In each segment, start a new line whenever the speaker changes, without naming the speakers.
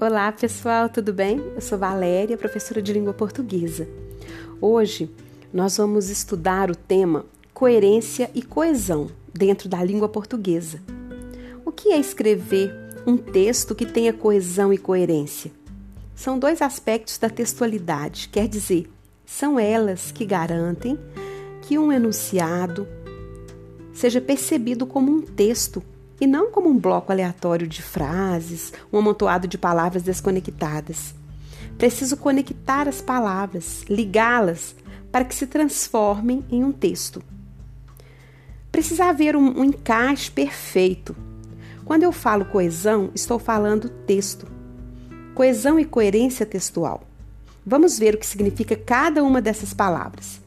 Olá pessoal, tudo bem? Eu sou Valéria, professora de língua portuguesa. Hoje nós vamos estudar o tema coerência e coesão dentro da língua portuguesa. O que é escrever um texto que tenha coesão e coerência? São dois aspectos da textualidade, quer dizer, são elas que garantem que um enunciado seja percebido como um texto e não como um bloco aleatório de frases, um amontoado de palavras desconectadas. Preciso conectar as palavras, ligá-las para que se transformem em um texto. Precisa haver um, um encaixe perfeito. Quando eu falo coesão, estou falando texto. Coesão e coerência textual. Vamos ver o que significa cada uma dessas palavras.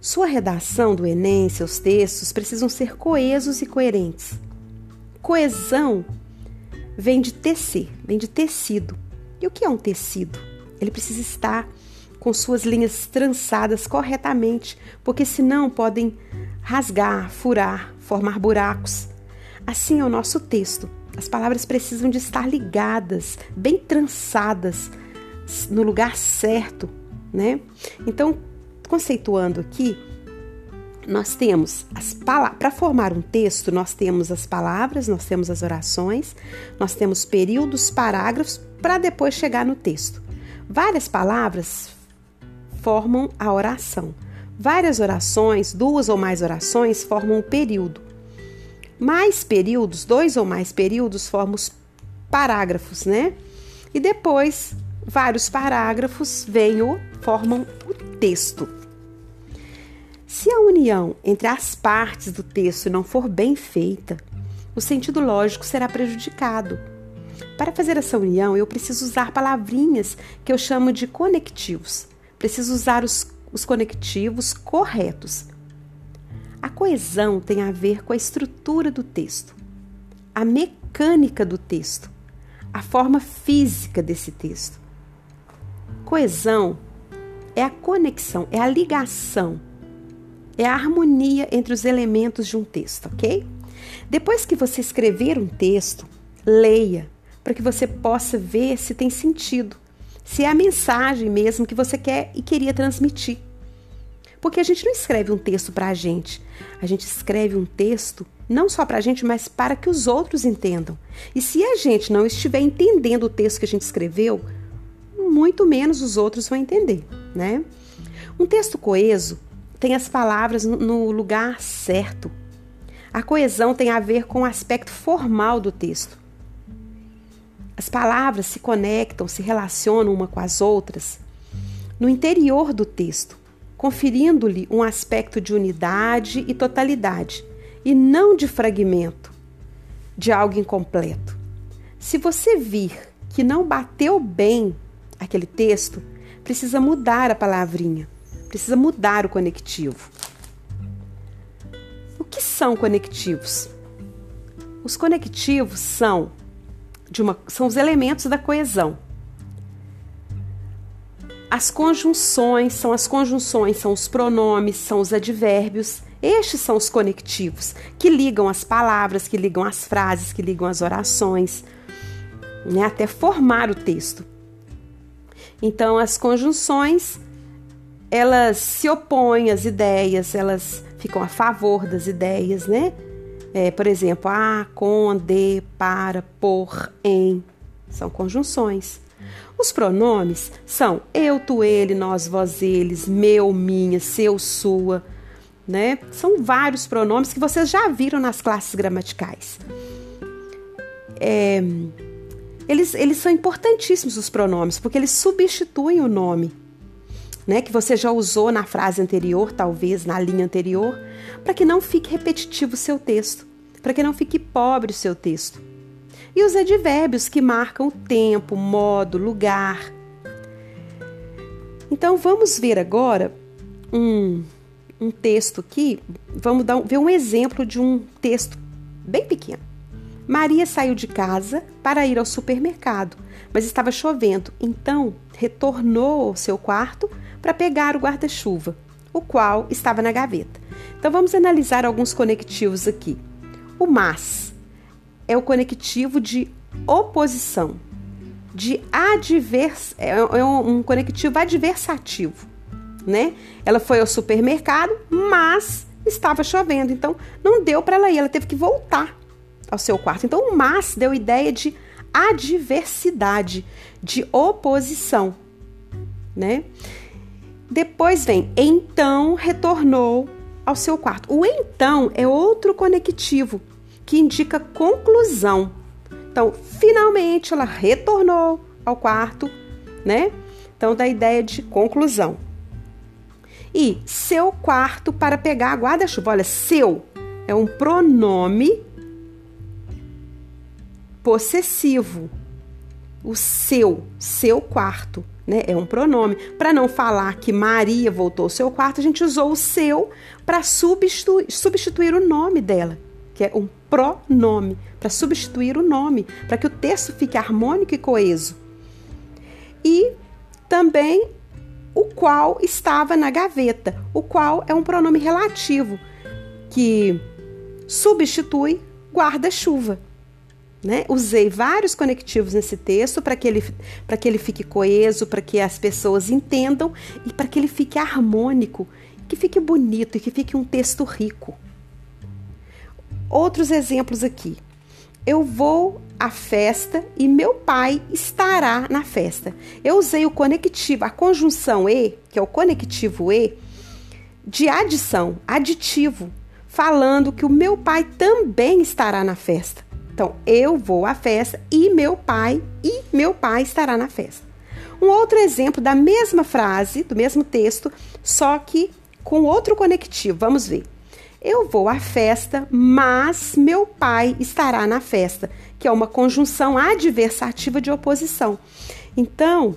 Sua redação do Enem, seus textos precisam ser coesos e coerentes. Coesão vem de tecer, vem de tecido. E o que é um tecido? Ele precisa estar com suas linhas trançadas corretamente, porque senão podem rasgar, furar, formar buracos. Assim é o nosso texto. As palavras precisam de estar ligadas, bem trançadas, no lugar certo, né? Então, conceituando aqui, nós temos as palavras. Para formar um texto, nós temos as palavras, nós temos as orações, nós temos períodos, parágrafos, para depois chegar no texto. Várias palavras formam a oração. Várias orações, duas ou mais orações, formam o período. Mais períodos, dois ou mais períodos, formam os parágrafos, né? E depois, vários parágrafos vêm o, formam o texto. Se a união entre as partes do texto não for bem feita, o sentido lógico será prejudicado. Para fazer essa união, eu preciso usar palavrinhas que eu chamo de conectivos. Preciso usar os, os conectivos corretos. A coesão tem a ver com a estrutura do texto, a mecânica do texto, a forma física desse texto. Coesão é a conexão, é a ligação é a harmonia entre os elementos de um texto, ok? Depois que você escrever um texto, leia para que você possa ver se tem sentido, se é a mensagem mesmo que você quer e queria transmitir. Porque a gente não escreve um texto para a gente, a gente escreve um texto não só para a gente, mas para que os outros entendam. E se a gente não estiver entendendo o texto que a gente escreveu, muito menos os outros vão entender, né? Um texto coeso tem as palavras no lugar certo. A coesão tem a ver com o aspecto formal do texto. As palavras se conectam, se relacionam uma com as outras no interior do texto, conferindo-lhe um aspecto de unidade e totalidade, e não de fragmento, de algo incompleto. Se você vir que não bateu bem aquele texto, precisa mudar a palavrinha precisa mudar o conectivo. O que são conectivos? Os conectivos são, de uma, são os elementos da coesão. As conjunções são as conjunções, são os pronomes, são os advérbios. Estes são os conectivos que ligam as palavras, que ligam as frases, que ligam as orações, né, até formar o texto. Então, as conjunções elas se opõem às ideias, elas ficam a favor das ideias, né? É, por exemplo, a, com, de, para, por, em. São conjunções. Os pronomes são eu, tu, ele, nós, vós, eles, meu, minha, seu, sua, né? São vários pronomes que vocês já viram nas classes gramaticais. É, eles, eles são importantíssimos, os pronomes, porque eles substituem o nome né, que você já usou na frase anterior, talvez na linha anterior, para que não fique repetitivo o seu texto, para que não fique pobre o seu texto. E os advérbios que marcam o tempo, modo, lugar. Então vamos ver agora um, um texto aqui, vamos dar, ver um exemplo de um texto bem pequeno. Maria saiu de casa para ir ao supermercado, mas estava chovendo, então retornou ao seu quarto para pegar o guarda-chuva, o qual estava na gaveta. Então vamos analisar alguns conectivos aqui. O mas é o conectivo de oposição, de advers, é, é um conectivo adversativo, né? Ela foi ao supermercado, mas estava chovendo, então não deu para ela ir, ela teve que voltar ao seu quarto. Então o mas deu ideia de adversidade, de oposição, né? Depois vem então retornou ao seu quarto. O então é outro conectivo que indica conclusão. Então, finalmente ela retornou ao quarto, né? Então, da ideia de conclusão. E seu quarto para pegar a guarda-chuva. Olha, seu é um pronome possessivo. O seu, seu quarto, né? É um pronome. Para não falar que Maria voltou ao seu quarto, a gente usou o seu para substituir, substituir o nome dela, que é um pronome, para substituir o nome, para que o texto fique harmônico e coeso. E também o qual estava na gaveta. O qual é um pronome relativo que substitui guarda-chuva. Né? Usei vários conectivos nesse texto para que, ele, que ele fique coeso, para que as pessoas entendam e para que ele fique harmônico, que fique bonito e que fique um texto rico. Outros exemplos aqui. Eu vou à festa e meu pai estará na festa. Eu usei o conectivo, a conjunção e, que é o conectivo e, de adição, aditivo, falando que o meu pai também estará na festa. Então, eu vou à festa e meu pai e meu pai estará na festa. Um outro exemplo da mesma frase, do mesmo texto, só que com outro conectivo. Vamos ver. Eu vou à festa, mas meu pai estará na festa, que é uma conjunção adversativa de oposição. Então,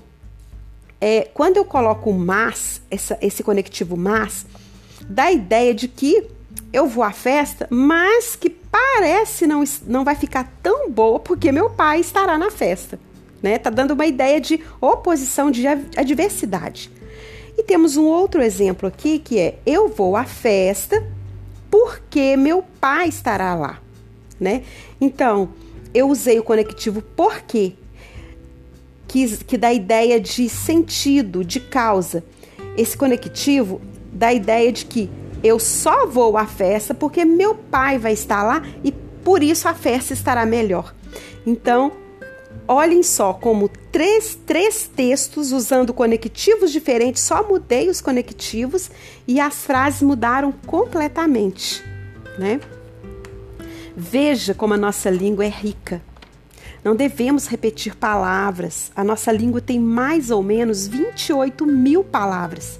é, quando eu coloco mas, essa, esse conectivo mas, dá a ideia de que eu vou à festa, mas que parece não, não vai ficar tão boa porque meu pai estará na festa. Né? Tá dando uma ideia de oposição, de adversidade. E temos um outro exemplo aqui que é: eu vou à festa porque meu pai estará lá, né? Então, eu usei o conectivo porque, que, que dá ideia de sentido, de causa. Esse conectivo dá a ideia de que eu só vou à festa porque meu pai vai estar lá e por isso a festa estará melhor. Então, olhem só como três, três textos usando conectivos diferentes, só mudei os conectivos e as frases mudaram completamente, né? Veja como a nossa língua é rica. Não devemos repetir palavras. A nossa língua tem mais ou menos 28 mil palavras.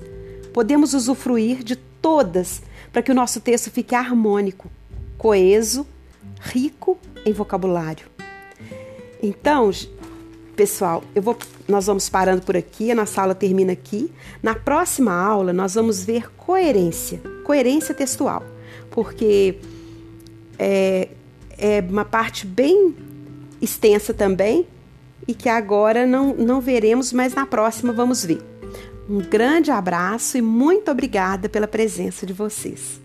Podemos usufruir de todas para que o nosso texto fique harmônico, coeso, rico em vocabulário. Então, pessoal, eu vou, nós vamos parando por aqui, a nossa aula termina aqui. Na próxima aula, nós vamos ver coerência, coerência textual, porque é, é uma parte bem extensa também e que agora não, não veremos, mas na próxima vamos ver. Um grande abraço e muito obrigada pela presença de vocês.